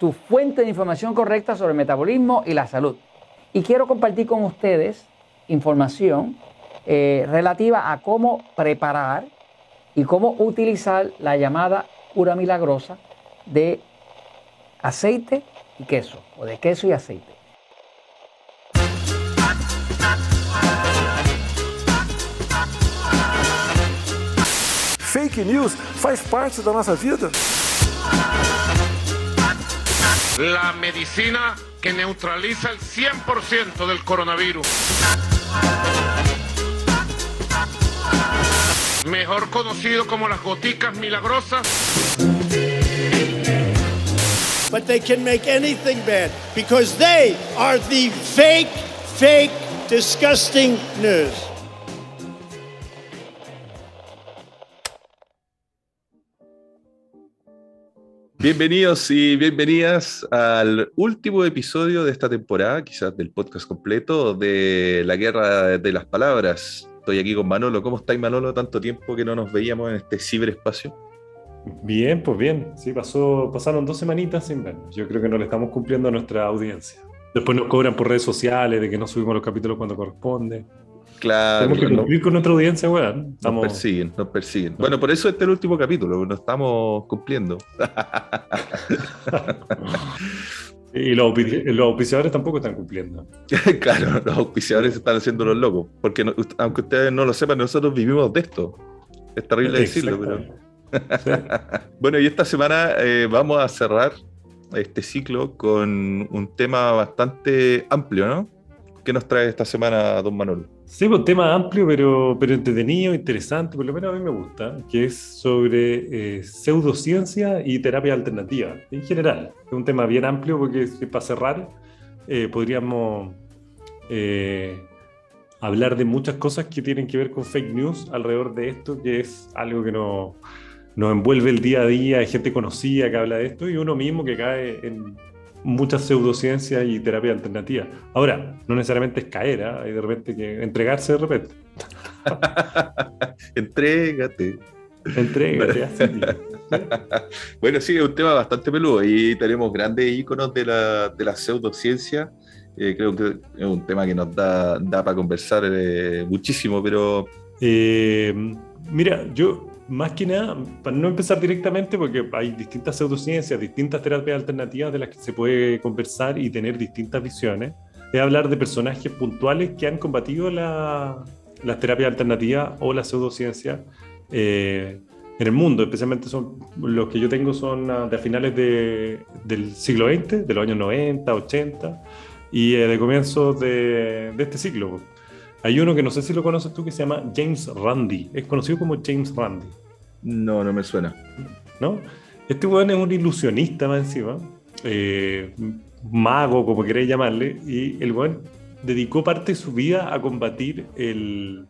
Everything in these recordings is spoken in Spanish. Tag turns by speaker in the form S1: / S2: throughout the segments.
S1: tu fuente de información correcta sobre el metabolismo y la salud. Y quiero compartir con ustedes información eh, relativa a cómo preparar y cómo utilizar la llamada cura milagrosa de aceite y queso, o de queso y aceite.
S2: Fake news faz parte da nossa vida.
S3: La medicina que neutraliza el 100% del coronavirus. Mejor conocido como las goticas milagrosas.
S4: But they can make anything bad because they are the fake, fake, disgusting news.
S5: Bienvenidos y bienvenidas al último episodio de esta temporada, quizás del podcast completo de La Guerra de las Palabras. Estoy aquí con Manolo. ¿Cómo estáis, Manolo? Tanto tiempo que no nos veíamos en este ciberespacio.
S6: Bien, pues bien. Sí, pasó, pasaron dos semanitas sin vernos. Yo creo que no le estamos cumpliendo a nuestra audiencia. Después nos cobran por redes sociales de que no subimos los capítulos cuando corresponde.
S5: Claro.
S6: Tenemos que cumplir con nuestra audiencia, weón.
S5: Nos persiguen, nos persiguen. Bueno, por eso este es el último capítulo, no estamos cumpliendo.
S6: y los, auspiciadores tampoco están cumpliendo.
S5: claro, los auspiciadores están haciendo los locos. Porque aunque ustedes no lo sepan, nosotros vivimos de esto. Es terrible decirlo, pero. bueno, y esta semana eh, vamos a cerrar este ciclo con un tema bastante amplio, ¿no? ¿Qué nos trae esta semana, don Manolo?
S6: Sí, pues, un tema amplio, pero, pero entretenido, interesante, por lo menos a mí me gusta, que es sobre eh, pseudociencia y terapia alternativa, en general. Es un tema bien amplio porque para cerrar eh, podríamos eh, hablar de muchas cosas que tienen que ver con fake news alrededor de esto, que es algo que nos, nos envuelve el día a día, hay gente conocida que habla de esto y uno mismo que cae en muchas pseudociencias y terapia alternativa. Ahora, no necesariamente es caer, ¿eh? hay de repente que entregarse de repente.
S5: Entrégate.
S6: Entrégate,
S5: bueno, sí, es un tema bastante peludo y tenemos grandes íconos de la, de la pseudociencia. Eh, creo que es un tema que nos da, da para conversar eh, muchísimo, pero...
S6: Eh, mira, yo más que nada, para no empezar directamente, porque hay distintas pseudociencias, distintas terapias alternativas de las que se puede conversar y tener distintas visiones, es hablar de personajes puntuales que han combatido la, las terapias alternativas o la pseudociencia eh, en el mundo. Especialmente son los que yo tengo son ah, de finales de, del siglo XX, de los años 90, 80 y eh, de comienzos de, de este siglo. Hay uno que no sé si lo conoces tú que se llama James Randi. Es conocido como James Randi.
S5: No, no me suena.
S6: ¿No? Este weón es un ilusionista más encima. Eh, mago, como queréis llamarle. Y el weón dedicó parte de su vida a combatir el,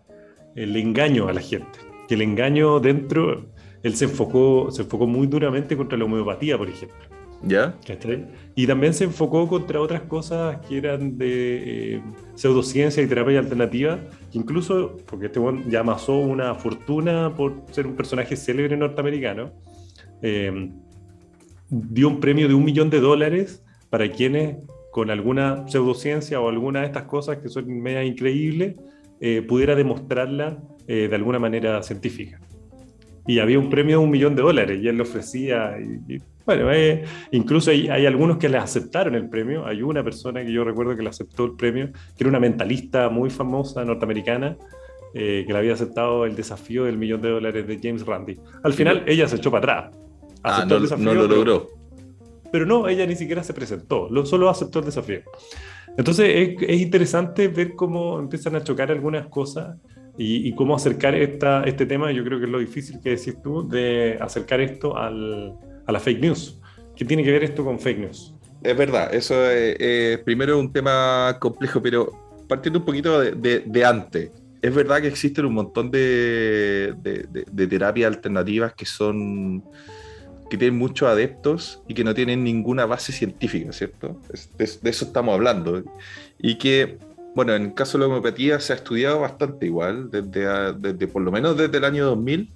S6: el engaño a la gente. Que el engaño dentro, él se enfocó, se enfocó muy duramente contra la homeopatía, por ejemplo.
S5: ¿Ya?
S6: Y también se enfocó contra otras cosas que eran de eh, pseudociencia y terapia alternativa, incluso, porque este buen ya amasó una fortuna por ser un personaje célebre norteamericano, eh, dio un premio de un millón de dólares para quienes con alguna pseudociencia o alguna de estas cosas que son media increíbles, eh, pudiera demostrarla de alguna manera científica. Y había un premio de un millón de dólares y él lo ofrecía. y bueno, eh, incluso hay, algunos que le aceptaron el premio. Hay una persona que yo recuerdo que le aceptó el premio, que era una mentalista muy famosa norteamericana, eh, que le había aceptado el desafío del millón de dólares de James Randi. Al final ella se echó para atrás.
S5: Ah, no, lo logró.
S6: Pero, no, ella ni siquiera se presentó, solo aceptó el desafío. Entonces es, interesante ver cómo empiezan a chocar algunas cosas y, cómo acercar esta, este tema. Yo creo que es lo difícil que decís tú de acercar esto al, a la fake news. ¿Qué tiene que ver esto con fake news?
S5: Es verdad, eso es, primero un tema complejo, pero partiendo un poquito de, antes, es verdad que existen un montón de, de, terapias alternativas que son que tienen muchos adeptos y que no tienen ninguna base científica, ¿cierto? De, eso estamos hablando. Y que, bueno, en el caso de la homeopatía se ha estudiado bastante igual, desde, desde por lo menos desde el año 2000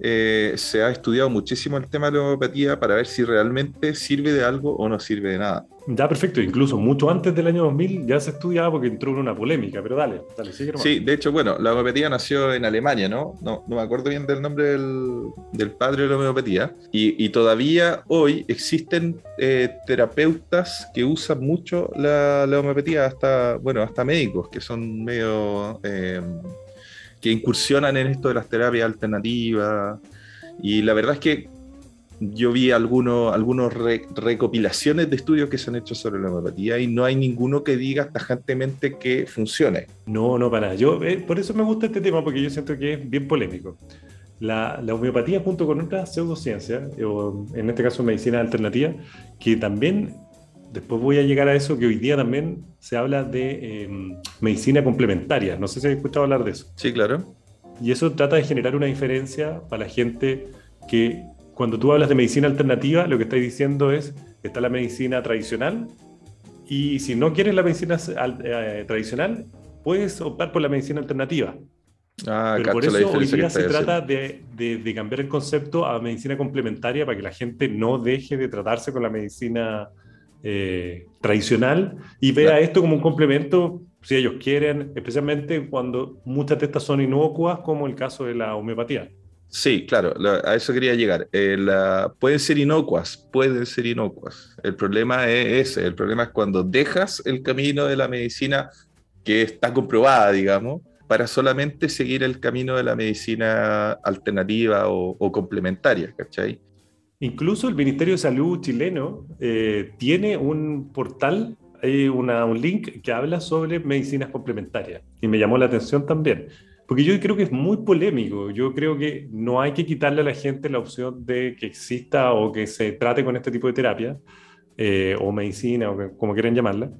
S5: eh, se ha estudiado muchísimo el tema de la homeopatía para ver si realmente sirve de algo o no sirve de nada.
S6: Ya, perfecto. Incluso mucho antes del año 2000 ya se estudiaba porque entró en una polémica, pero dale, dale, sigue hermano.
S5: Sí, de hecho, bueno, la homeopatía nació en Alemania, ¿no? No, no me acuerdo bien del nombre del, del padre de la homeopatía. Y, y todavía hoy existen eh, terapeutas que usan mucho la, la, homeopatía, hasta, bueno, hasta médicos que son medio... Eh, que incursionan en esto de las terapias alternativas. Y la verdad es que yo vi algunos, recopilaciones de estudios que se han hecho sobre la homeopatía y no hay ninguno que diga tajantemente que funcione.
S6: No, no, para nada. Yo, eh, por eso me gusta este tema, porque yo siento que es bien polémico. La, la homeopatía junto con otras pseudociencias, o en este caso medicina alternativa, que también, después voy a llegar a eso, que hoy día también se habla de eh, medicina complementaria. No sé si has escuchado hablar de eso.
S5: Sí, claro.
S6: Y eso trata de generar una diferencia para la gente que cuando tú hablas de medicina alternativa, lo que estás diciendo es, está la medicina tradicional y si no quieres la medicina eh, tradicional, puedes optar por la medicina alternativa. Ah, Pero por eso hoy día se trata de, de, cambiar el concepto a medicina complementaria para que la gente no deje de tratarse con la medicina eh, tradicional y vea esto como un complemento si ellos quieren, especialmente cuando muchas de estas son inocuas, como el caso de la homeopatía.
S5: Sí, claro, a eso quería llegar. Eh, pueden ser inocuas, pueden ser inocuas. El problema es ese, el problema es cuando dejas el camino de la medicina que está comprobada, digamos, para solamente seguir el camino de la medicina alternativa o, complementaria, ¿cachai?
S6: Incluso el Ministerio de Salud chileno eh, tiene un portal, hay un link que habla sobre medicinas complementarias y me llamó la atención también. Porque yo creo que es muy polémico. Yo creo que no hay que quitarle a la gente la opción de que exista o que se trate con este tipo de terapia, eh, o medicina, o como quieran llamarla.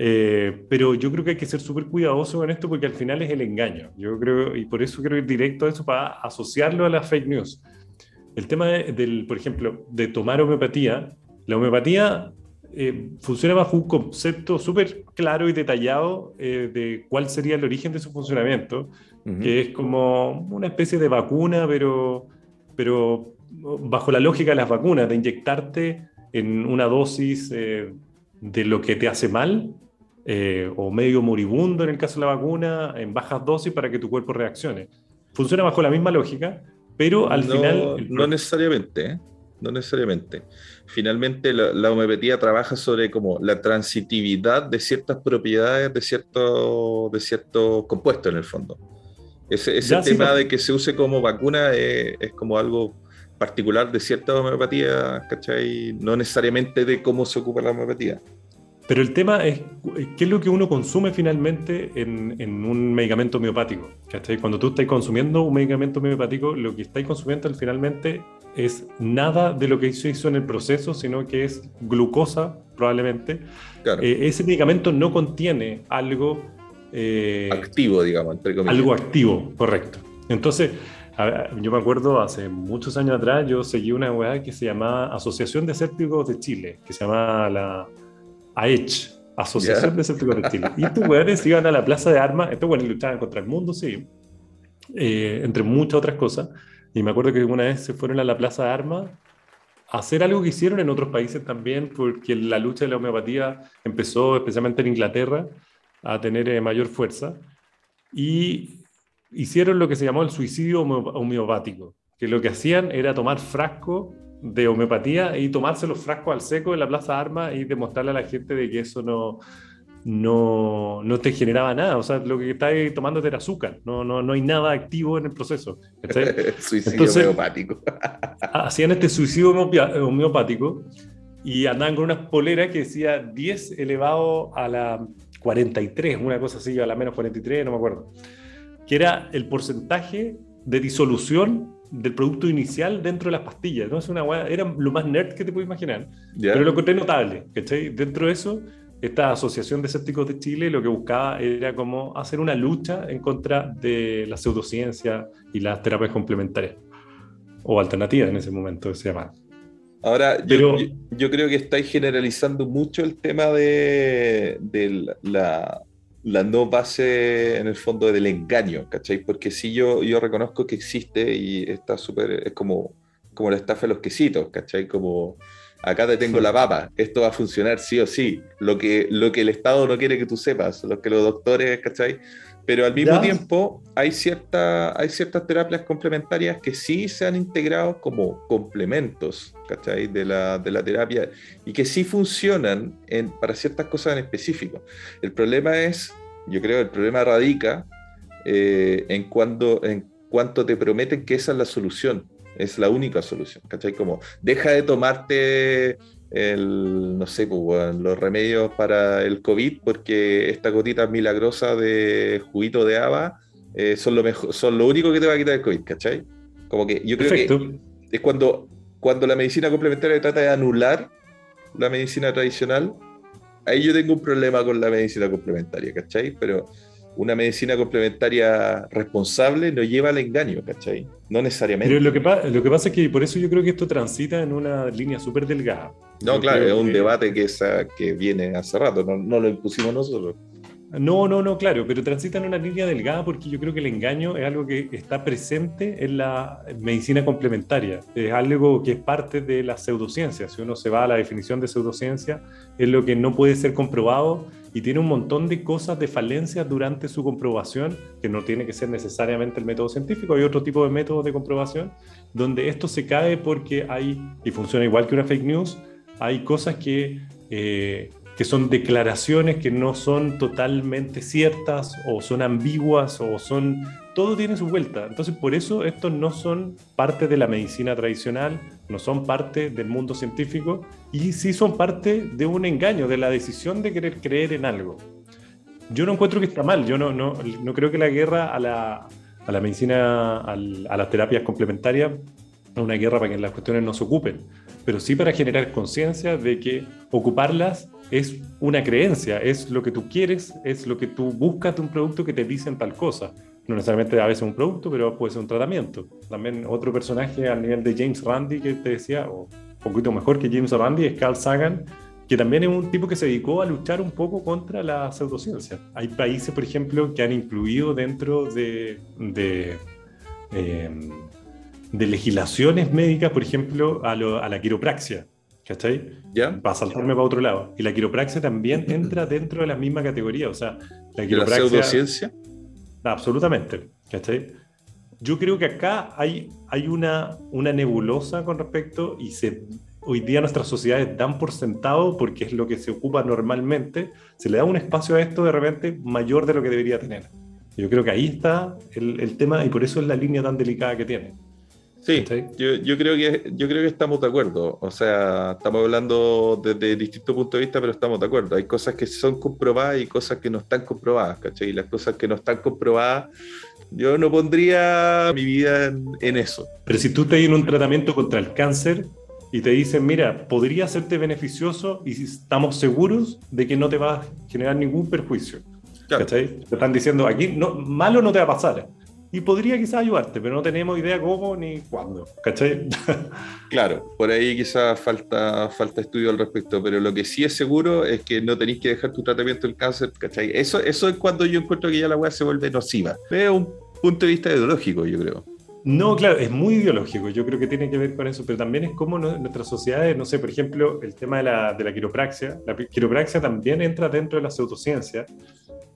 S6: Eh, pero yo creo que hay que ser súper cuidadoso con esto porque al final es el engaño. Yo creo, y por eso quiero ir directo a eso para asociarlo a las fake news. El tema del, por ejemplo, de tomar homeopatía. La homeopatía eh, funciona bajo un concepto súper claro y detallado de cuál sería el origen de su funcionamiento que es como una especie de vacuna, pero, pero bajo la lógica de las vacunas, de inyectarte en una dosis eh, de lo que te hace mal, eh, o medio moribundo en el caso de la vacuna, en bajas dosis para que tu cuerpo reaccione. Funciona bajo la misma lógica, pero al final...
S5: No necesariamente, ¿eh? no necesariamente. Finalmente la, la, homeopatía trabaja sobre como la transitividad de ciertas propiedades de ciertos de cierto compuestos en el fondo. Ese, ese tema de que se use como vacuna es, es, como algo particular de cierta homeopatía, ¿cachai? No necesariamente de cómo se ocupa la homeopatía.
S6: Pero el tema es qué es lo que uno consume finalmente en, en un medicamento homeopático. ¿cachai? Cuando tú estás consumiendo un medicamento homeopático, lo que estáis consumiendo finalmente es nada de lo que se hizo en el proceso, sino que es glucosa, probablemente. Claro. Eh, ese medicamento no contiene algo
S5: eh, activo, digamos,
S6: entre comillas. Algo activo, correcto. Entonces, yo me acuerdo hace muchos años atrás, yo seguí una weá que se llamaba Asociación de Escépticos de Chile, que se llama la AECH, Asociación de Escépticos de Chile. Y estos weones iban a la plaza de armas, estos weones luchaban contra el mundo, sí, eh, entre muchas otras cosas. Y me acuerdo que una vez se fueron a la plaza de armas a hacer algo que hicieron en otros países también, porque la lucha de la homeopatía empezó especialmente en Inglaterra a tener eh, mayor fuerza y hicieron lo que se llamó el suicidio homeopático, que lo que hacían era tomar frasco de homeopatía y tomarse los frascos al seco en la Plaza de Armas y demostrarle a la gente de que eso no, no, no te generaba nada. O sea, lo que estáis tomando era azúcar. No, no, no hay nada activo en el proceso.
S5: suicidio homeopático.
S6: hacían este suicidio homeopático y andaban con unas poleras que decía 10 elevado a la 43, una cosa así, a la menos 43, no me acuerdo, que era el porcentaje de disolución del producto inicial dentro de las pastillas. ¿no? Es una era lo más nerd que te puedes imaginar, pero lo encontré notable. ¿cachai? Dentro de eso, esta Asociación de Escépticos de Chile lo que buscaba era como hacer una lucha en contra de la pseudociencia y las terapias complementarias, o alternativas en ese momento se llamaban.
S5: Ahora, yo, creo que estáis generalizando mucho el tema de, la, la no base en el fondo del engaño, ¿cachai? Porque si yo, yo reconozco que existe y está súper, es como, como la estafa de los quesitos, ¿cachai? Como acá te tengo la papa, esto va a funcionar sí o sí, lo que, lo que el Estado no quiere que tú sepas, lo que los doctores, ¿cachai? Pero al mismo tiempo hay, cierta, hay ciertas terapias complementarias que sí se han integrado como complementos ¿cachai? De, la, de la terapia y que sí funcionan en, para ciertas cosas en específico. El problema es, yo creo, el problema radica eh, en, cuando, en cuanto te prometen que esa es la solución, es la única solución, ¿cachai? Como deja de tomarte el, no sé, pues, los remedios para el COVID, porque esta gotita milagrosa de juguito de haba eh, son, lo mejor, son lo único que te va a quitar el COVID, ¿cachai? Como que yo creo que es cuando, cuando la medicina complementaria trata de anular la medicina tradicional, ahí yo tengo un problema con la medicina complementaria, ¿cachai? Pero una medicina complementaria responsable no lleva al engaño, ¿cachai? No necesariamente.
S6: Pero lo que, lo que pasa es que por eso yo creo que esto transita en una línea súper delgada.
S5: No, claro, es un debate que, esa, que viene hace rato, no, no lo impusimos nosotros.
S6: No, no, no, claro, pero transita en una línea delgada porque yo creo que el engaño es algo que está presente en la medicina complementaria, es algo que es parte de la pseudociencia. Si uno se va a la definición de pseudociencia, es lo que no puede ser comprobado y tiene un montón de cosas de falencias durante su comprobación, que no tiene que ser necesariamente el método científico, hay otro tipo de métodos de comprobación, donde esto se cae porque hay, y funciona igual que una fake news, hay cosas que... Eh, que son declaraciones que no son totalmente ciertas o son ambiguas o son... Todo tiene su vuelta. Entonces, por eso estos no son parte de la medicina tradicional, no son parte del mundo científico y sí son parte de un engaño, de la decisión de querer creer en algo. Yo no encuentro que está mal, yo no, no, no creo que la guerra a la, a la medicina, a las terapias complementarias, es una guerra para que las cuestiones no se ocupen, pero sí para generar conciencia de que ocuparlas es una creencia, es lo que tú quieres, es lo que tú buscas de un producto que te dicen tal cosa. No necesariamente a veces un producto, pero puede ser un tratamiento. También otro personaje al nivel de James Randi que te decía, o un poquito mejor que James Randi, es Carl Sagan, que también es un tipo que se dedicó a luchar un poco contra la pseudociencia. Hay países, por ejemplo, que han incluido dentro de, de, em, de legislaciones médicas, por ejemplo, a, a la quiropraxia ¿Cachai?
S5: ¿Ya?
S6: Para saltarme para otro lado. Y la quiropraxia también entra dentro de la misma categoría. O sea,
S5: la quiropraxia. ¿La pseudociencia?
S6: Absolutamente. ¿Cachai? Yo creo que acá hay, hay una, una nebulosa con respecto y se, hoy día nuestras sociedades dan por sentado, porque es lo que se ocupa normalmente, se le da un espacio a esto de repente mayor de lo que debería tener. Yo creo que ahí está el, el tema y por eso es la línea tan delicada que tiene.
S5: Sí, yo, yo, creo que, yo creo que estamos de acuerdo. O sea, estamos hablando desde distintos puntos de vista, pero estamos de acuerdo. Hay cosas que son comprobadas y cosas que no están comprobadas, ¿cachai? Y las cosas que no están comprobadas, yo no pondría mi vida en, eso.
S6: Pero si tú te en un tratamiento contra el cáncer y te dicen, mira, podría serte beneficioso y estamos seguros de que no te va a generar ningún perjuicio. ¿cachai? Te están diciendo, aquí no, malo no te va a pasar y podría quizás ayudarte, pero no tenemos idea cómo ni cuándo, ¿cachai?
S5: claro, por ahí quizás falta, falta estudio al respecto, pero lo que sí es seguro es que no tenéis que dejar tu tratamiento del cáncer, ¿cachai? Eso, eso es cuando yo encuentro que ya la weá se vuelve nociva. Es un punto de vista ideológico, yo creo.
S6: No, claro, es muy ideológico, yo creo que tiene que ver con eso, pero también es como nuestras sociedades, no sé, por ejemplo, el tema de la, de la quiropraxia, la quiropraxia también entra dentro de la pseudociencia,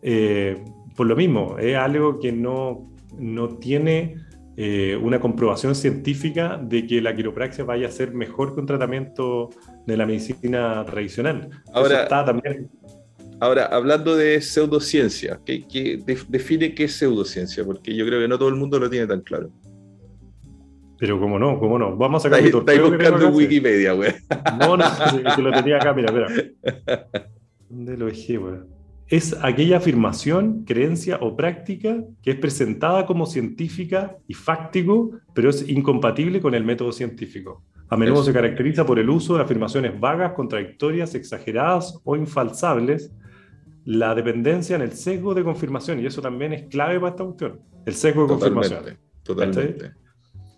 S6: eh, por lo mismo, es algo que no, no tiene eh, una comprobación científica de que la quiropraxia vaya a ser mejor que un tratamiento de la medicina tradicional.
S5: Ahora, también... ahora hablando de pseudociencia, ¿qué, define qué es pseudociencia? Porque yo creo que no todo el mundo lo tiene tan claro.
S6: Pero cómo no, cómo no. Vamos a sacar
S5: mi Estáis buscando en Wikipedia, güey.
S6: No, no, que lo tenía acá, mira, mira. ¿Dónde lo dejé, güey? Es aquella afirmación, creencia o práctica que es presentada como científica y fáctico, pero es incompatible con el método científico. A menudo se caracteriza por el uso de afirmaciones vagas, contradictorias, exageradas o infalsables, la dependencia en el sesgo de confirmación, y eso también es clave para esta cuestión, el sesgo de confirmación.
S5: Totalmente.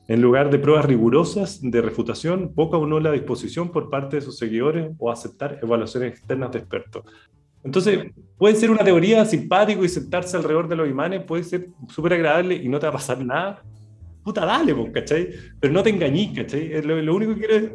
S6: En lugar de pruebas rigurosas de refutación, poca o no la disposición por parte de sus seguidores o aceptar evaluaciones externas de expertos. Entonces, puede ser una teoría simpático y sentarse alrededor de los imanes, puede ser súper agradable y no te va a pasar nada. Puta, dale, pues, ¿cachai? Pero no te engañes, ¿cachai? Lo, lo único que quiero es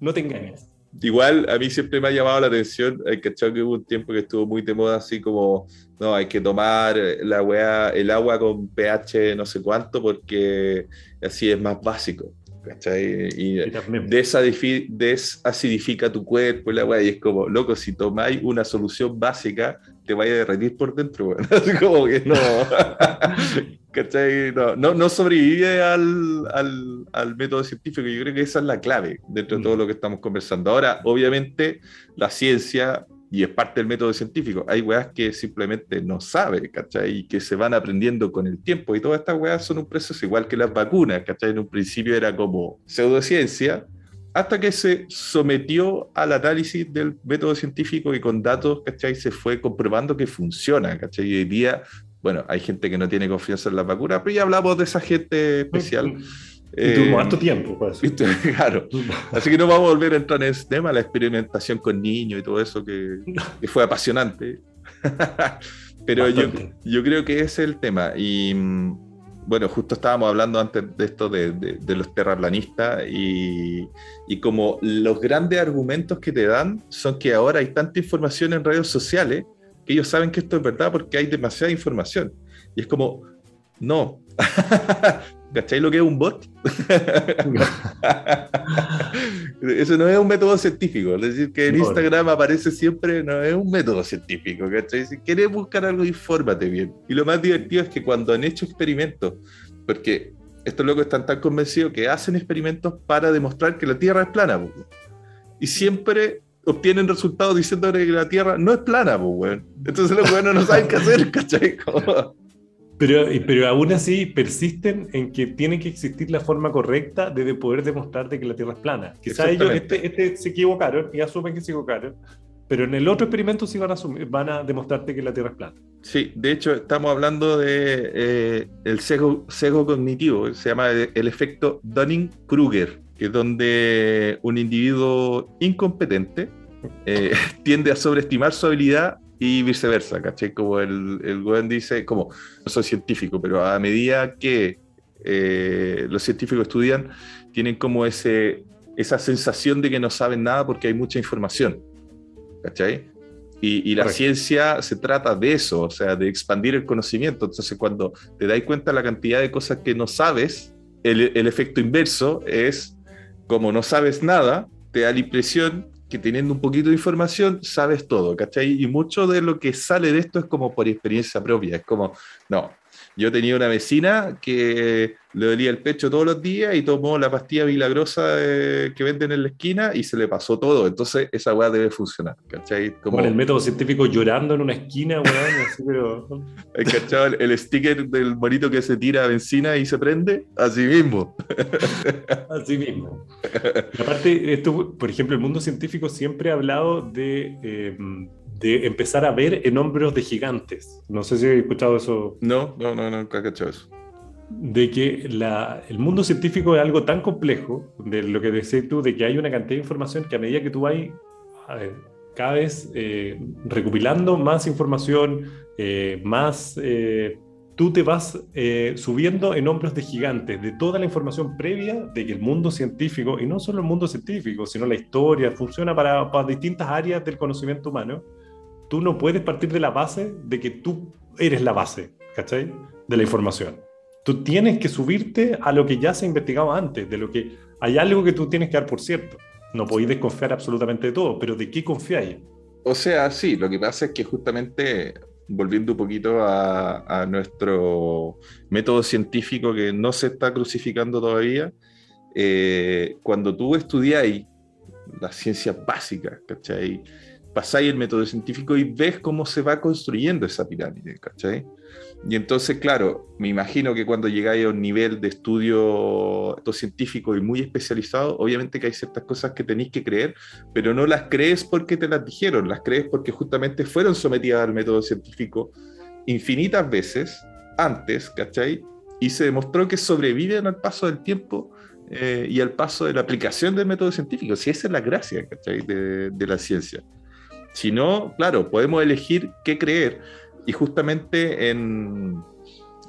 S6: no te engañes.
S5: Igual a mí siempre me ha llamado la atención, hay que que hubo un tiempo que estuvo muy de moda así como, no, hay que tomar la weá, el agua con pH no sé cuánto porque así es más básico. ¿Cachai? Y, desacidifica tu cuerpo y la weá, y es como, loco, si tomáis una solución básica, te vaya a derretir por dentro, weón. Así como que no. ¿Cachai? No, no, no sobrevive al, al, al, método científico. Yo creo que esa es la clave dentro de todo mm. lo que estamos conversando. Ahora, obviamente, la ciencia, y es parte del método científico, hay weas que simplemente no sabe, ¿cachai? Y que se van aprendiendo con el tiempo. Y todas estas weas son un proceso igual que las vacunas, ¿cachai? En un principio era como pseudociencia, hasta que se sometió al análisis del método científico y con datos, ¿cachai? Se fue comprobando que funciona, ¿cachai? Y hoy día bueno, hay gente que no tiene confianza en las vacunas, pero ya hablamos de esa gente especial.
S6: Y tuvo harto tiempo, pues.
S5: Claro. Así que no vamos a volver a entrar en ese tema, la experimentación con niños y todo eso que, fue apasionante. pero yo, yo, creo que ese es el tema. Y mm, bueno, justo estábamos hablando antes de esto de, de, los terraplanistas y, y, como los grandes argumentos que te dan son que ahora hay tanta información en redes sociales que ellos saben que esto es verdad porque hay demasiada información. Y es como, no. ¿Cacháis lo que es un bot? Eso no es un método científico. Es decir, que en Instagram aparece siempre, no es un método científico. ¿cachai? Si quieres buscar algo, infórmate bien. Y lo más divertido es que cuando han hecho experimentos, porque estos locos están tan convencidos que hacen experimentos para demostrar que la Tierra es plana. Y siempre obtienen resultados diciendo que la Tierra no es plana, pues, weón. Entonces los weones no saben qué hacer, ¿cachai?
S6: Pero, pero aún así persisten en que tiene que existir la forma correcta de poder demostrarte que la Tierra es plana. Quizás ellos este, este, se equivocaron y asumen que se equivocaron, pero en el otro experimento sí van a, van a demostrarte que la Tierra es plana.
S5: Sí, de hecho estamos hablando de eh, el sesgo, sesgo cognitivo, se llama el efecto Dunning-Kruger que es donde un individuo incompetente eh, tiende a sobreestimar su habilidad y viceversa, ¿cachai? Como el, el dice, como, no soy científico, pero a medida que eh, los científicos estudian, tienen como ese, esa sensación de que no saben nada porque hay mucha información, ¿cachai? Y, y, la ciencia se trata de eso, o sea, de expandir el conocimiento. Entonces, cuando te das cuenta de la cantidad de cosas que no sabes, el, el efecto inverso es como no sabes nada, te da la impresión que teniendo un poquito de información sabes todo, ¿cachai? Y mucho de lo que sale de esto es como por experiencia propia, es como, no, yo tenía una vecina que le dolía el pecho todos los días y tomó la pastilla milagrosa eh, que venden en la esquina y se le pasó todo. Entonces, esa weá debe funcionar, ¿cachai?
S6: Como el método científico llorando en una esquina, weón, así, pero...
S5: ¿Cachai? El, sticker del monito que se tira benzina y se prende, así mismo.
S6: así mismo. aparte, esto, por ejemplo, el mundo científico siempre ha hablado de... Eh, de empezar a ver en hombros de gigantes. No sé si he escuchado eso.
S5: No, no, no, nunca he escuchado eso
S6: de que la, el mundo científico es algo tan complejo, de lo que decías tú, de que hay una cantidad de información que a medida que tú vas cada vez eh, recopilando más información, eh, más eh, tú te vas subiendo en hombros de gigantes, de toda la información previa de que el mundo científico, y no solo el mundo científico, sino la historia, funciona para, para distintas áreas del conocimiento humano, tú no puedes partir de la base de que tú eres la base, ¿cachai? De la información. Tú tienes que subirte a lo que ya se ha investigado antes, de lo que hay algo que tú tienes que dar por cierto. No podéis desconfiar absolutamente de todo, pero ¿de qué confiáis?
S5: O sea, sí, lo que pasa es que justamente, volviendo un poquito a, nuestro método científico que no se está crucificando todavía, eh, cuando tú estudiáis las ciencias básicas, ¿cachai? Pasáis el método científico y ves cómo se va construyendo esa pirámide, ¿cachai? Y entonces, claro, me imagino que cuando llegáis a un nivel de estudio científico y muy especializado, obviamente que hay ciertas cosas que tenéis que creer, pero no las crees porque te las dijeron, las crees porque justamente fueron sometidas al método científico infinitas veces antes, ¿cachai? Y se demostró que sobreviven al paso del tiempo eh, y al paso de la aplicación del método científico. Si esa es la gracia, ¿cachai? De, de la ciencia. Si no, claro, podemos elegir qué creer. Y justamente en,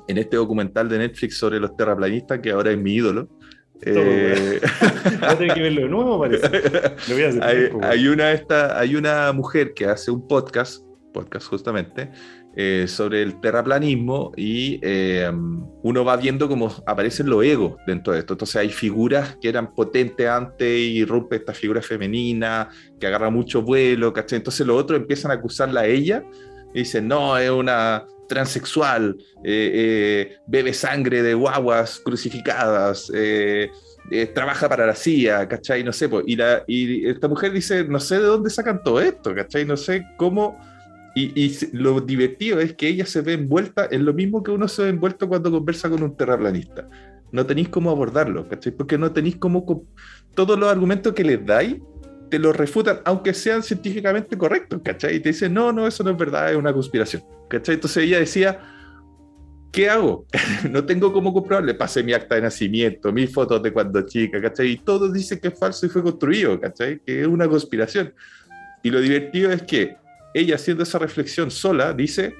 S5: en este documental de Netflix sobre los terraplanistas, que ahora es mi ídolo,
S6: eh, que verlo de nuevo, parece.
S5: hay, una, esta, hay una mujer que hace un podcast, podcast justamente, eh, sobre el terraplanismo y eh, uno va viendo cómo aparecen los egos dentro de esto. Entonces hay figuras que eran potentes antes y rompe esta figura femenina que agarra mucho vuelo, ¿cachai? Entonces los otros empiezan a acusarla a ella y dicen, no, es una transexual, eh, bebe sangre de guaguas crucificadas. trabaja para la CIA, ¿cachai? No sé, y, la, y esta mujer dice, no sé de dónde sacan todo esto, ¿cachai? No sé cómo y, lo divertido es que ella se ve envuelta en lo mismo que uno se ve envuelto cuando conversa con un terraplanista. No tenéis cómo abordarlo, ¿cachai? Porque no tenéis cómo... Todos los argumentos que les dais te los refutan, aunque sean científicamente correctos, ¿cachai? Y te dicen, no, no, eso no es verdad, es una conspiración, ¿cachai? Entonces ella decía, ¿qué hago? no tengo cómo comprobarle. Pasé mi acta de nacimiento, mis fotos de cuando chica, ¿cachai? Y todos dicen que es falso y fue construido, ¿cachai? Que es una conspiración. Y lo divertido es que ella haciendo esa reflexión sola dice,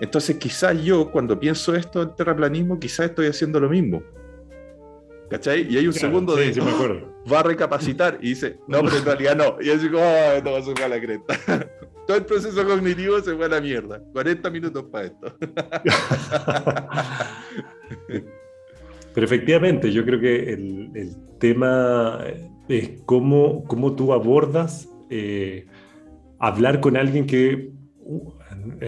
S5: entonces quizás yo cuando pienso esto en terraplanismo, quizás estoy haciendo lo mismo. ¿Cachai? Y hay un segundo de, va a recapacitar y dice, no, pero en realidad no. Y así como, oh, esto va a a la cresta. Todo el proceso cognitivo se fue a la mierda. 40 minutos para esto.
S6: Pero efectivamente, yo creo que el, tema es cómo, cómo tú abordas eh, hablar con alguien que, uh,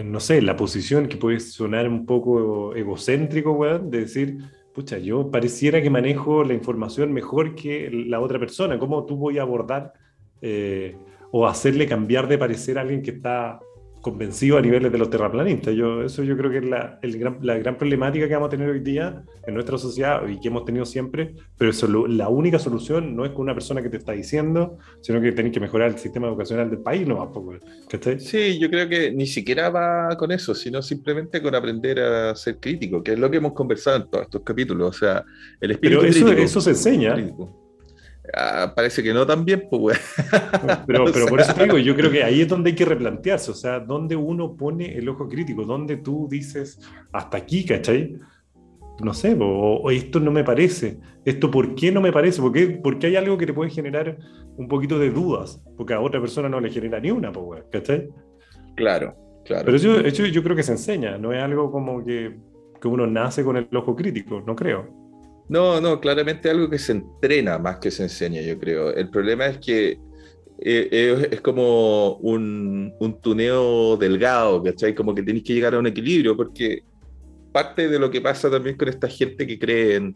S6: no sé, la posición que puede sonar un poco egocéntrico, de decir, pucha, yo pareciera que manejo la información mejor que la otra persona, ¿cómo tú voy a abordar eh, o hacerle cambiar de parecer a alguien que está convencido a niveles de los terraplanistas. Yo, eso yo creo que es la, el gran, la gran problemática que vamos a tener hoy día en nuestra sociedad y que hemos tenido siempre, pero eso, la única solución no es con una persona que te está diciendo, sino que tenés que mejorar el sistema educacional del país, no poco.
S5: Sí, yo creo que ni siquiera va con eso, sino simplemente con aprender a ser crítico, que es lo que hemos conversado en todos estos capítulos. O sea, el espíritu
S6: pero eso, eso se enseña.
S5: Ah, parece que no también, pues,
S6: Pero, pero por eso te digo, yo creo que ahí es donde hay que replantearse, o sea, donde uno pone el ojo crítico, donde tú dices, hasta aquí, ¿cachai? No sé, o, esto no me parece, esto por qué no me parece, ¿Por qué? porque hay algo que te puede generar un poquito de dudas, porque a otra persona no le genera ni una, pues, ¿cachai?
S5: Claro, claro.
S6: Pero eso, eso yo creo que se enseña, no es algo como que, que uno nace con el ojo crítico, no creo.
S5: No, no, claramente algo que se entrena más que se enseña, yo creo. El problema es que eh, es, como un, un, tuneo delgado, ¿cachai? Como que tenéis que llegar a un equilibrio, porque parte de lo que pasa también con esta gente que cree en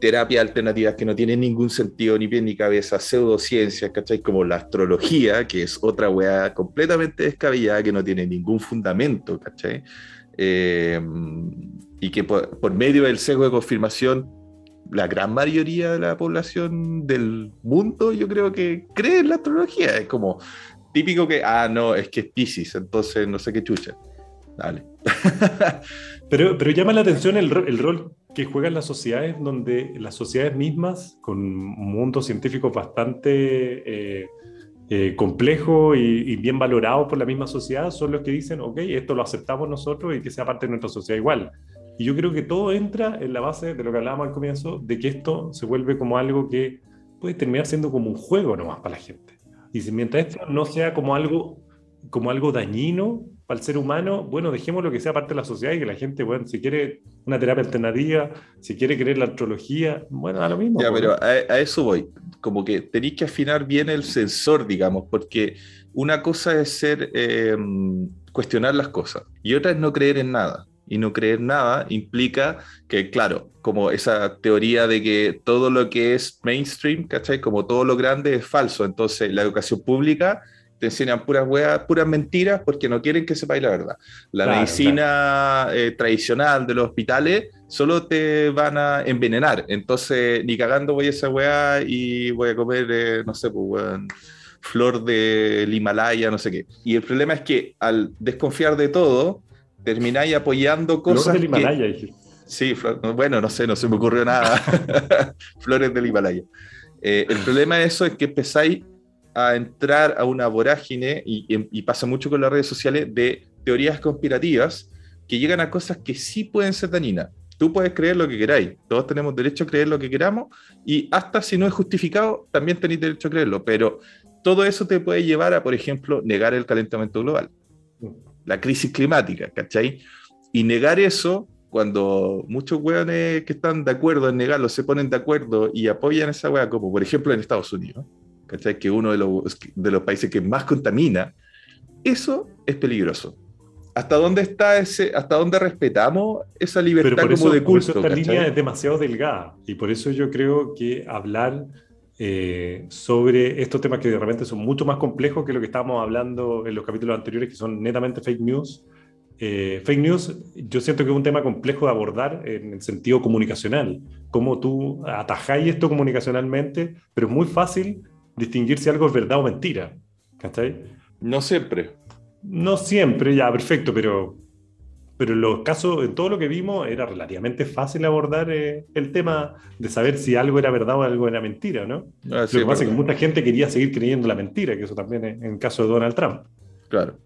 S5: terapias alternativas que no tienen ningún sentido, ni pie ni cabeza, pseudociencias, ¿cachai? Como la astrología, que es otra weá completamente descabellada, que no tiene ningún fundamento, ¿cachai? Eh, y que por, medio del sesgo de confirmación, la gran mayoría de la población del mundo, yo creo que cree en la astrología. Es como típico que, ah, no, es que es Pisces, entonces no sé qué chucha. Dale.
S6: pero, pero llama la atención el, el rol que juegan las sociedades, donde las sociedades mismas, con un mundo científico bastante eh, eh, complejo y, bien valorado por la misma sociedad, son los que dicen, ok, esto lo aceptamos nosotros y que sea parte de nuestra sociedad igual. Y yo creo que todo entra en la base de lo que hablábamos al comienzo, de que esto se vuelve como algo que puede terminar siendo como un juego nomás para la gente. Y si mientras esto no sea como algo, como algo dañino para el ser humano, bueno, dejemos lo que sea parte de la sociedad y que la gente, bueno, si quiere una terapia alternativa, si quiere creer la astrología, bueno, a lo mismo.
S5: Ya, pero a, eso voy. Como que tenéis que afinar bien el sensor, digamos, porque una cosa es ser, eh, cuestionar las cosas y otra es no creer en nada y no creer nada implica que, claro, como esa teoría de que todo lo que es mainstream, ¿cachai? Como todo lo grande es falso. Entonces, la educación pública te enseñan puras weas, puras mentiras porque no quieren que sepáis la verdad. La medicina eh, tradicional de los hospitales solo te van a envenenar. Entonces, ni cagando voy a esa wea y voy a comer, eh, no sé, pues, flor del Himalaya, no sé qué. Y el problema es que al desconfiar de todo, termináis apoyando cosas.
S6: Flores del Himalaya,
S5: Sí, bueno, no sé, no se me ocurrió nada. Flores del Himalaya. Eh, el problema de eso es que empezáis a entrar a una vorágine, y, y pasa mucho con las redes sociales, de teorías conspirativas que llegan a cosas que sí pueden ser dañinas. Tú puedes creer lo que queráis, todos tenemos derecho a creer lo que queramos y hasta si no es justificado, también tenéis derecho a creerlo, pero todo eso te puede llevar a, por ejemplo, negar el calentamiento global, la crisis climática, ¿cachai? Y negar eso, cuando muchos hueones que están de acuerdo en negarlo se ponen de acuerdo y apoyan esa hueá, como por ejemplo en Estados Unidos, ¿cachai? Que uno de los, de los países que más contamina, eso es peligroso. ¿Hasta dónde está ese, hasta dónde respetamos esa libertad como de culto?
S6: esta línea es demasiado delgada y por eso yo creo que hablar eh, sobre estos temas que de repente son mucho más complejos que lo que estábamos hablando en los capítulos anteriores, que son netamente fake news. Eh, fake news, yo siento que es un tema complejo de abordar en el sentido comunicacional. Cómo tú atajáis esto comunicacionalmente, pero es muy fácil distinguir si algo es verdad o mentira. ¿Cachai?
S5: No siempre.
S6: No siempre, ya, perfecto, pero pero en los casos, en todo lo que vimos, era relativamente fácil abordar eh, el tema de saber si algo era verdad o algo era mentira, ¿no? Ah, lo que pasa es que mucha gente quería seguir creyendo la mentira, que eso también es en el caso de Donald Trump.
S5: Claro.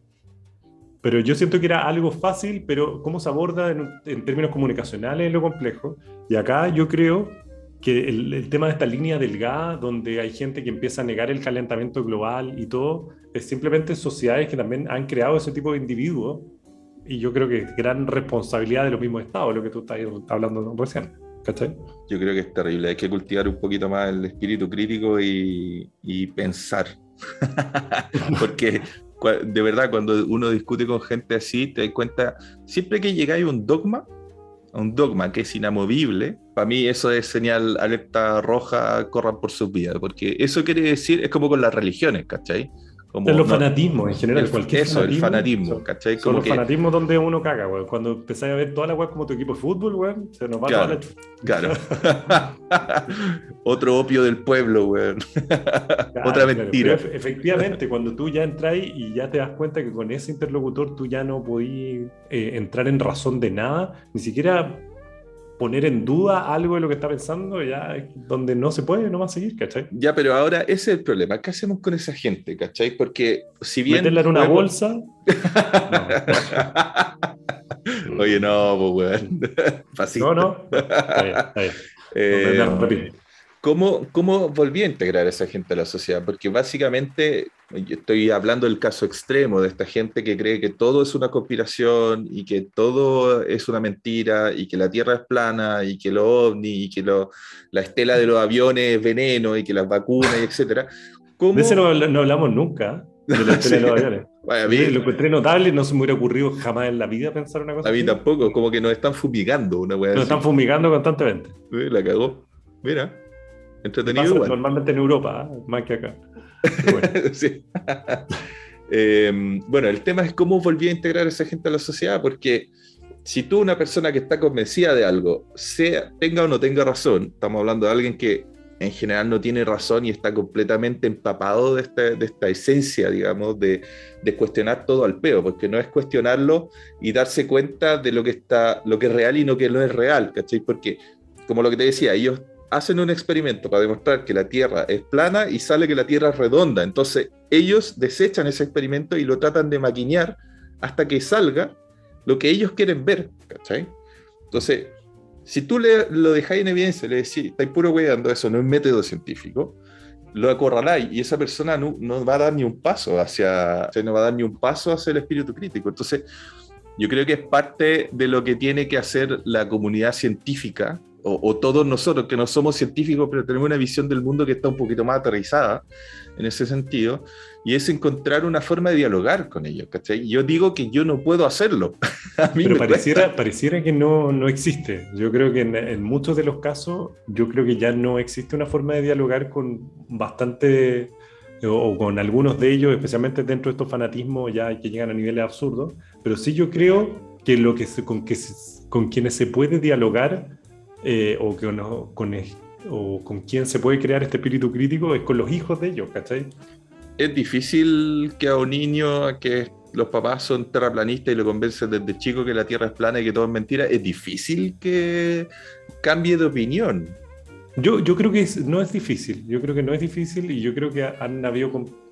S6: Pero yo siento que era algo fácil, pero cómo se aborda en, términos comunicacionales es lo complejo. Y acá yo creo que el, el, tema de esta línea delgada, donde hay gente que empieza a negar el calentamiento global y todo, es simplemente sociedades que también han creado ese tipo de individuos y yo creo que gran responsabilidad de los mismos estados, lo que tú estás hablando recién. ¿Cachai?
S5: Yo creo que es terrible. Hay que cultivar un poquito más el espíritu crítico y, y pensar. Porque de verdad, cuando uno discute con gente así, te das cuenta, siempre que llegáis a un dogma, a un dogma que es inamovible, para mí eso es señal alerta roja, corran por sus vidas, porque eso quiere decir, es como con las religiones, ¿cachai?
S6: Como, los fanatismos en general,
S5: el, cualquier Eso, el fanatismo, ¿cachai?
S6: Son los fanatismos donde uno caga, weón. Cuando empezáis a ver toda la web como tu equipo de fútbol, weón, se nos va
S5: claro, Claro. Otro opio del pueblo, weón. Otra mentira.
S6: efectivamente, cuando tú ya entras y ya te das cuenta que con ese interlocutor tú ya no podías eh, entrar en razón de nada, ni siquiera poner en duda algo de lo que está pensando, ya donde no se puede no va a seguir, ¿cachai?
S5: Ya, pero ahora ese es el problema. ¿Qué hacemos con esa gente, cachai? Porque si bien.
S6: Meterla en una bolsa.
S5: Oye, no, pues, weón.
S6: No, no.
S5: Eh, ¿Cómo, ¿Cómo volví a integrar a esa gente a la sociedad? Porque básicamente yo estoy hablando del caso extremo de esta gente que cree que todo es una conspiración y que todo es una mentira y que la Tierra es plana y que lo ovni y que lo, la estela de los aviones es veneno y que las vacunas, etc.
S6: De eso no, hablamos nunca, de la estela de los aviones. lo encontré notable, no se me hubiera ocurrido jamás en la vida pensar una cosa
S5: A mí tampoco, como que nos están fumigando una
S6: Nos están fumigando constantemente.
S5: La cagó. Mira. Entretenido
S6: Normalmente en Europa, ¿eh? más que acá.
S5: Em, bueno. el tema es cómo volví a integrar a esa gente a la sociedad, porque si tú, una persona que está convencida de algo, sea, tenga o no tenga razón, estamos hablando de alguien que en general no tiene razón y está completamente empapado de esta, de esta esencia, digamos, de, de, cuestionar todo al peo, porque no es cuestionarlo y darse cuenta de lo que, está, lo que es real y lo que no es real, ¿cachai? Porque, como lo que te decía, ellos hacen un experimento para demostrar que la Tierra es plana y sale que la Tierra es redonda. Entonces ellos desechan ese experimento y lo tratan de maquinear hasta que salga lo que ellos quieren ver. ¿cachai? Entonces, si tú le, lo dejáis en evidencia, le decís, estáis puro weyando, eso no es método científico, lo acorraláis y esa persona no, no, va a dar ni un paso hacia, no va a dar ni un paso hacia el espíritu crítico. Entonces, yo creo que es parte de lo que tiene que hacer la comunidad científica o, todos nosotros que no somos científicos, pero tenemos una visión del mundo que está un poquito más aterrizada en ese sentido, y es encontrar una forma de dialogar con ellos, ¿cachai? Yo digo que yo no puedo hacerlo.
S6: pero pareciera, pareciera que no, no existe. Yo creo que en, muchos de los casos, yo creo que ya no existe una forma de dialogar con bastante o con algunos de ellos, especialmente dentro de estos fanatismos ya que llegan a niveles absurdos, pero sí yo creo que lo que con, que con quienes se puede dialogar eh, o, que con, o con quién se puede crear este espíritu crítico es con los hijos de ellos, ¿cachai?
S5: Es difícil que a un niño que los papás son terraplanistas y lo convencen desde chico que la Tierra es plana y que todo es mentira, es difícil que cambie de opinión.
S6: Yo, yo creo que es- no es difícil, yo creo que no es difícil y yo creo que han habido,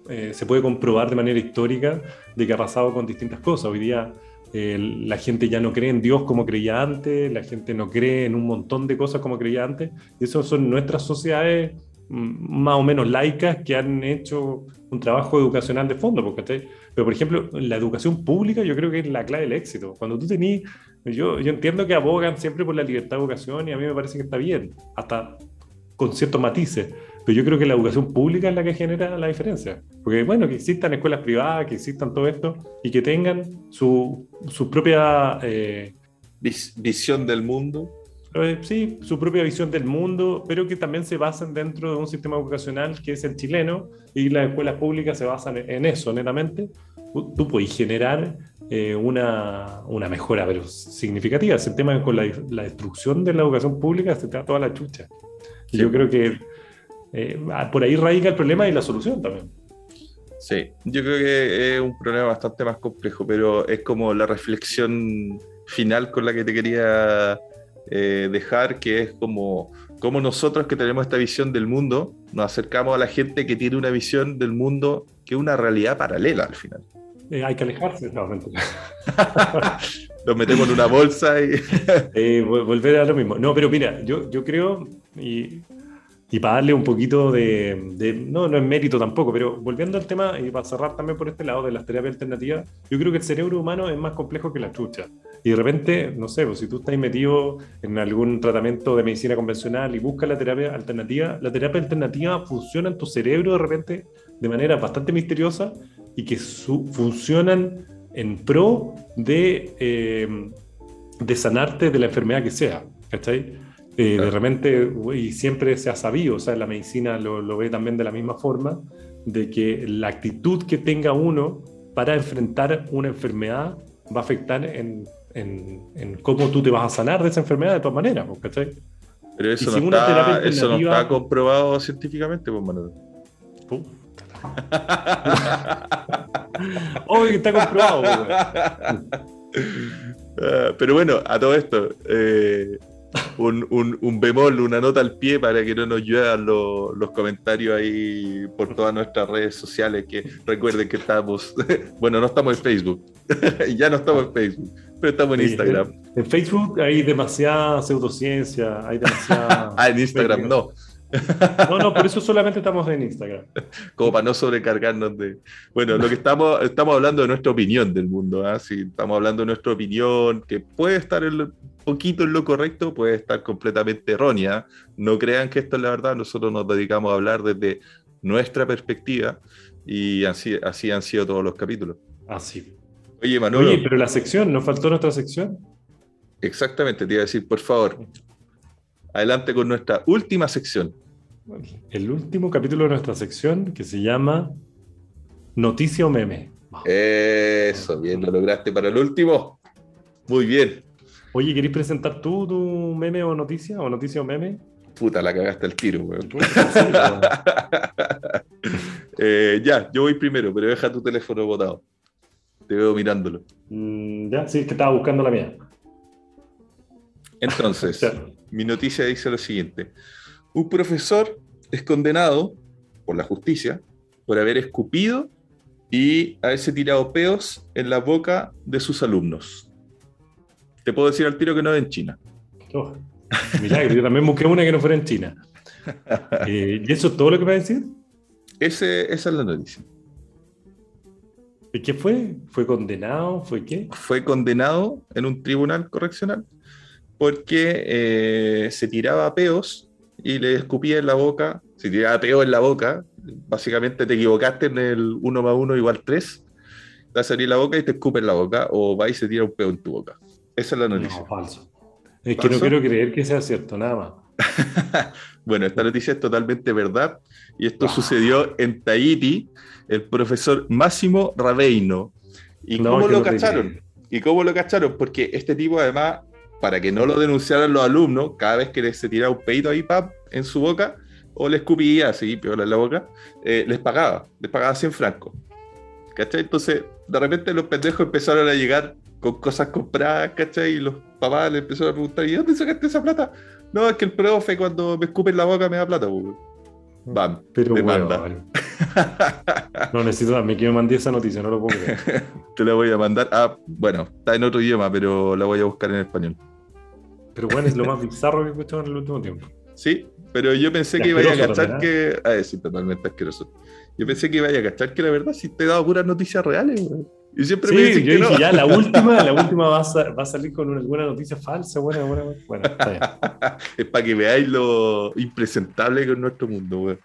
S6: eh, se puede comprobar de manera histórica de que ha pasado con distintas cosas. Hoy día eh, la gente ya no cree en Dios como creía antes, la gente no cree en un montón de cosas como creía antes, eso son nuestras sociedades mm, más o menos laicas que han hecho un trabajo educacional de fondo, porque, ¿cachai? pero por ejemplo, la educación pública yo creo que es la clave del éxito. Cuando tú tenés, yo, yo entiendo que abogan siempre por la libertad de educación y a mí me parece que está bien, hasta con ciertos matices, pero yo creo que la educación pública es la que genera la diferencia. Porque, bueno, que existan escuelas privadas, que existan todo esto y que tengan su, su propia, eh,
S5: Vis- visión del mundo.
S6: eh, sí, su propia visión del mundo, pero que también se basen dentro de un sistema educacional que es el chileno y las escuelas públicas se basan en, eso, netamente. Tú, puedes generar eh, una, una mejora pero significativa. Ese tema con la, la destrucción de la educación pública se te da toda la chucha.
S5: Sí.
S6: yo creo que eh, por ahí radica el problema y la solución también.
S5: Sí, yo creo que es un problema bastante más complejo, pero es como la reflexión final con la que te quería eh, dejar, que es como, como nosotros que tenemos esta visión del mundo, nos acercamos a la gente que tiene una visión del mundo que es una realidad paralela al final.
S6: Eh, hay que alejarse. No, mentira.
S5: Los metemos en una bolsa y...
S6: Eh, vol- volver a lo mismo. No, pero mira, yo, yo creo, y, y para darle un poquito de, de- No, no es mérito tampoco, pero volviendo al tema, y para cerrar también por este lado de las terapias alternativas, yo creo que el cerebro humano es más complejo que la chucha. Y de repente, no sé, pues, si tú estás metido en algún tratamiento de medicina convencional y buscas la terapia alternativa, la terapia alternativa funciona en tu cerebro de repente de manera bastante misteriosa y que su- funcionan en pro de, eh, de sanarte de la enfermedad que sea, ¿cachai? Eh, de repente, y siempre se ha sabido, o sea, la medicina lo, lo ve también de la misma forma, de que la actitud que tenga uno para enfrentar una enfermedad va a afectar en, en- en cómo tú te vas a sanar de esa enfermedad de todas maneras, pues, ¿cachai?
S5: Pero eso, no
S6: si
S5: está, eso no está comprobado científicamente, pues, Manuel.
S6: Obvio que está comprobado, weón.
S5: Ah, pero bueno, a todo esto, eh, un, un- un bemol, una nota al pie para que no nos lluevan los, los comentarios ahí por todas nuestras redes sociales. Que recuerden que estamos, bueno, no estamos en Facebook, ya no estamos en Facebook, pero estamos en
S6: Sí,
S5: Instagram.
S6: En Facebook hay demasiada pseudociencia, hay demasiada...
S5: Ah, en Instagram no,
S6: No, no, por eso solamente estamos en Instagram.
S5: como para no sobrecargarnos de. Bueno, lo que estamos, estamos hablando de nuestra opinión del mundo, ¿ah? Sí, estamos hablando de nuestra opinión, que puede estar en poquito en lo correcto, puede estar completamente errónea. No crean que esto es la verdad, nosotros nos dedicamos a hablar desde nuestra perspectiva y así, así han sido todos los capítulos.
S6: Así.
S5: Oye, Manolo,
S6: Oye, pero la sección, ¿nos faltó nuestra sección?
S5: exactamente, te iba a decir, por favor, adelante con nuestra última sección.
S6: El último capítulo de nuestra sección que se llama Noticia o Meme.
S5: Eso, bien, lo lograste para el último. Muy bien.
S6: Oye, ¿querés presentar tú tu meme o noticia? ¿O noticia o meme?
S5: Puta, la cagaste al tiro, weón. Eh, ya, yo voy primero, pero deja tu teléfono botado. Te veo mirándolo.
S6: Mm, ya, sí, es que estaba buscando la mía.
S5: Entonces, mi noticia dice lo siguiente. Un profesor es condenado por la justicia por haber escupido y haberse tirado peos en la boca de sus alumnos. Te puedo decir al tiro que no es en China.
S6: Oh, milagro, yo también busqué una que no fuera en China. Eh, ¿Y eso es todo lo que me va a decir?
S5: Ese, esa es la noticia.
S6: ¿Y qué fue? ¿Fue condenado? ¿Fue qué?
S5: Fue condenado en un tribunal correccional porque eh, se tiraba peos y le escupía en la boca. Se tiraba peos en la boca. Básicamente te equivocaste en el 1 más 1 igual 3. Te va a salir la boca y te escupe en la boca o va y se tira un peo en tu boca. Esa es la noticia.
S6: No, falso. Es que no
S5: ¿Falso?
S6: quiero creer que sea cierto, nada más.
S5: Bueno, esta noticia es totalmente verdad y esto
S6: Ah.
S5: sucedió en Tahiti, el profesor Máximo Rabeino. ¿Y
S6: No,
S5: cómo lo
S6: no
S5: cacharon? ¿Y cómo lo cacharon? Porque este tipo además, para que no lo denunciaran los alumnos, cada vez que les se tiraba un peito ahí pap, en su boca o le escupía así, piola en la boca, eh, les pagaba, les pagaba 100 francos. ¿Cachai? Entonces, de repente los pendejos empezaron a llegar con cosas compradas, ¿cachai? Y los papás le empezaron a preguntar, ¿y dónde sacaste esa plata? No, es que el profe cuando me escupe en la boca me da plata, pues. Bam,
S6: Pero
S5: te
S6: bueno,
S5: manda.
S6: vale. No necesito también que me mandé esa noticia, no lo puedo creer.
S5: Te la voy a mandar. Ah, bueno, está en otro idioma, pero la voy a buscar en español.
S6: Pero bueno, es lo más bizarro que he escuchado en el último tiempo.
S5: Sí, pero yo pensé que iba a cachar que. Ah, sí, totalmente asqueroso. Yo pensé que iba a cachar que la verdad sí te he dado puras noticias reales, güey. Y siempre me
S6: Sí,
S5: dicen
S6: yo
S5: que
S6: dije,
S5: no.
S6: ya, la última, la última va a, sa- va a salir con una- alguna noticia falsa, buena, buena, buena. Bueno, está bien.
S5: es para que veáis lo impresentable que es nuestro mundo, güey.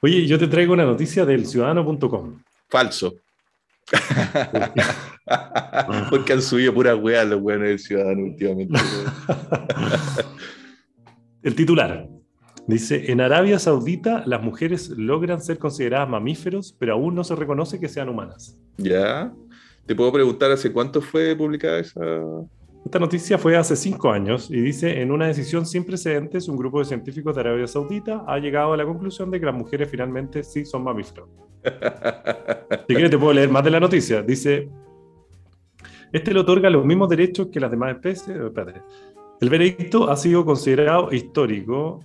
S6: Oye, yo te traigo una noticia del ciudadano.com.
S5: Falso. Porque han subido puras weas los weones del ciudadano últimamente.
S6: El titular dice: En Arabia Saudita las mujeres logran ser consideradas mamíferos, pero aún no se reconoce que sean humanas.
S5: ¿Ya? ¿Te puedo preguntar hace cuánto fue publicada esa?
S6: Esta noticia fue hace cinco años y dice, en una decisión sin precedentes, un grupo de científicos de Arabia Saudita ha llegado a la conclusión de que las mujeres finalmente sí son mamíferos. Si quieres te puedo leer más de la noticia. Dice, este le otorga los mismos derechos que las demás especies. espérate. El veredicto ha sido considerado histórico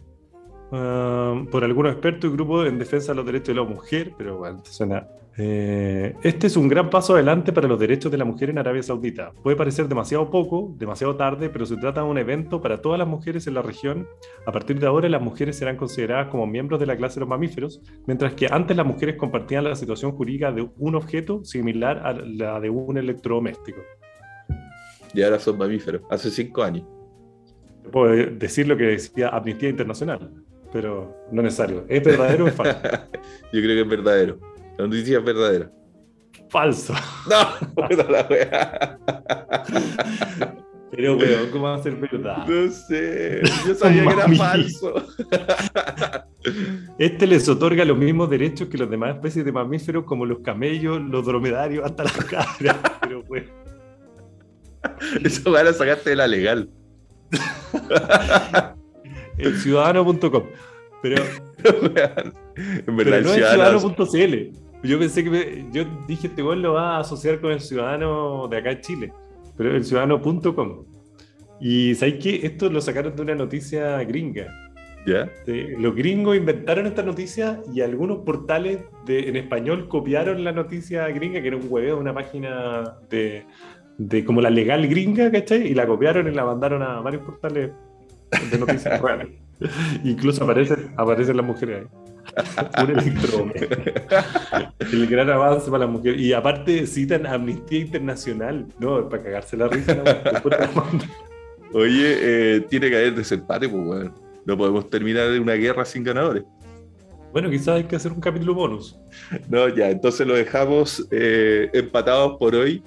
S6: ah, por algunos expertos y grupos en defensa de los derechos de la mujer, pero bueno, suena... eh, este es un gran paso adelante para los derechos de la mujer en Arabia Saudita. Puede parecer demasiado poco, demasiado tarde, pero se trata de un evento para todas las mujeres en la región. A partir de ahora, las mujeres serán consideradas como miembros de la clase de los mamíferos, mientras que antes las mujeres compartían la situación jurídica de un objeto similar a la de un electrodoméstico.
S5: Y ahora son mamíferos. Hace cinco años.
S6: Puedo decir lo que decía Amnistía Internacional, pero no es necesario. ¿Es verdadero o es falso?
S5: Yo creo que es verdadero. La noticia es verdadera.
S6: Falso.
S5: No, la wea.
S6: Pero, weón, ¿cómo va a ser verdad?
S5: No sé. Yo sabía que era falso.
S6: Este les otorga los mismos derechos que las demás especies de mamíferos, como los camellos, los dromedarios, hasta las cabras. Pero, weón.
S5: Eso la sacaste de la legal.
S6: El ciudadano.com. Pero,
S5: en
S6: pero
S5: verdad,
S6: no es
S5: ciudadano.
S6: ciudadano.cl. Yo pensé que. me- yo dije, este weón lo va a asociar con el ciudadano de acá en Chile. Pero el ciudadano.com. Y ¿sabéis qué? Esto lo sacaron de una noticia gringa.
S5: ¿Ya?
S6: Los gringos inventaron esta noticia y algunos portales de, en español copiaron la noticia gringa, que era un hueveo una página de, de como la legal gringa, ¿cachai? Y la copiaron y la mandaron a varios portales de noticias reales. Incluso aparecen, aparecen las mujeres ahí. Un electrodoméstico. El gran avance para las mujeres. Y aparte citan Amnistía Internacional. No, para cagarse la risa.
S5: Oye, eh, tiene que haber desempate, pues, weón. No podemos terminar una guerra sin ganadores.
S6: Bueno, quizás hay que hacer un capítulo bonus.
S5: No, ya, entonces lo dejamos eh, empatados por hoy.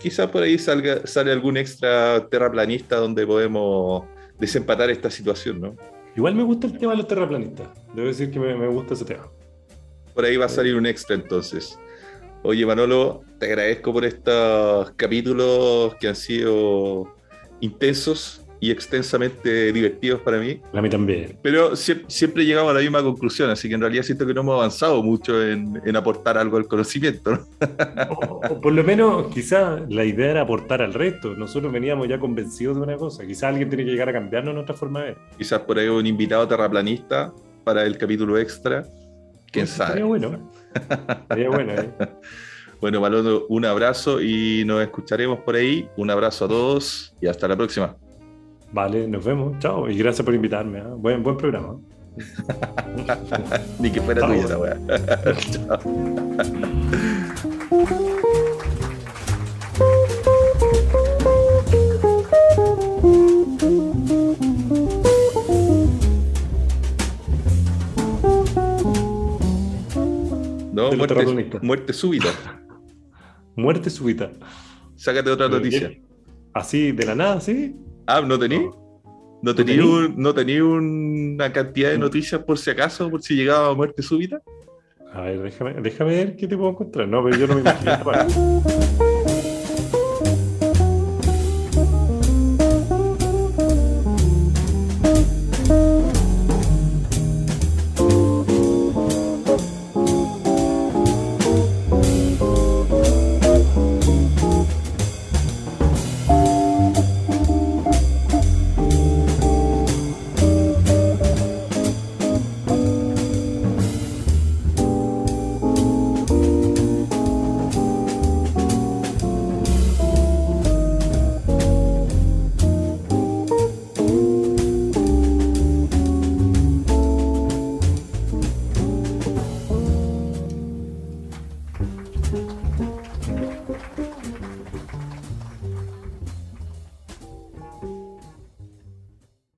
S5: Quizás por ahí salga, sale algún extra terraplanista donde podemos desempatar esta situación, ¿no?
S6: Igual me gusta el tema de los terraplanistas. Debo decir que me, me gusta ese tema.
S5: Por ahí va a salir un extra entonces. Oye, Manolo, te agradezco por estos capítulos que han sido intensos y extensamente divertidos para mí.
S6: A mí también.
S5: Pero sie- siempre llegamos a la misma conclusión, así que en realidad siento que no hemos avanzado mucho en, en aportar algo al conocimiento. ¿no?
S6: O, o por lo menos, quizás la idea era aportar al resto. Nosotros veníamos ya convencidos de una cosa. Quizás alguien tiene que llegar a cambiarnos nuestra forma de ver.
S5: Quizás por ahí un invitado terraplanista para el capítulo extra. ¿Quién sabe?
S6: Estaría bueno. Estaría bueno, ¿eh?
S5: Bueno, Manolo, un abrazo y nos escucharemos por ahí. Un abrazo a todos y hasta la próxima.
S6: Vale, nos vemos. Chao. Y gracias por invitarme. ¿eh? Buen, buen programa.
S5: Ni que fuera
S6: Chao.
S5: tuya esa weá. Chao. No, muerte, muerte súbita.
S6: Muerte súbita.
S5: Sácate otra noticia.
S6: Así, de la nada, ¿sí?
S5: Ah, ¿no tení? ¿No tení,
S6: tení?
S5: un- ¿no tení una cantidad de noticias por si acaso, por si llegaba a muerte súbita?
S6: A ver, déjame, déjame ver qué te puedo encontrar. No, pero yo no me imagino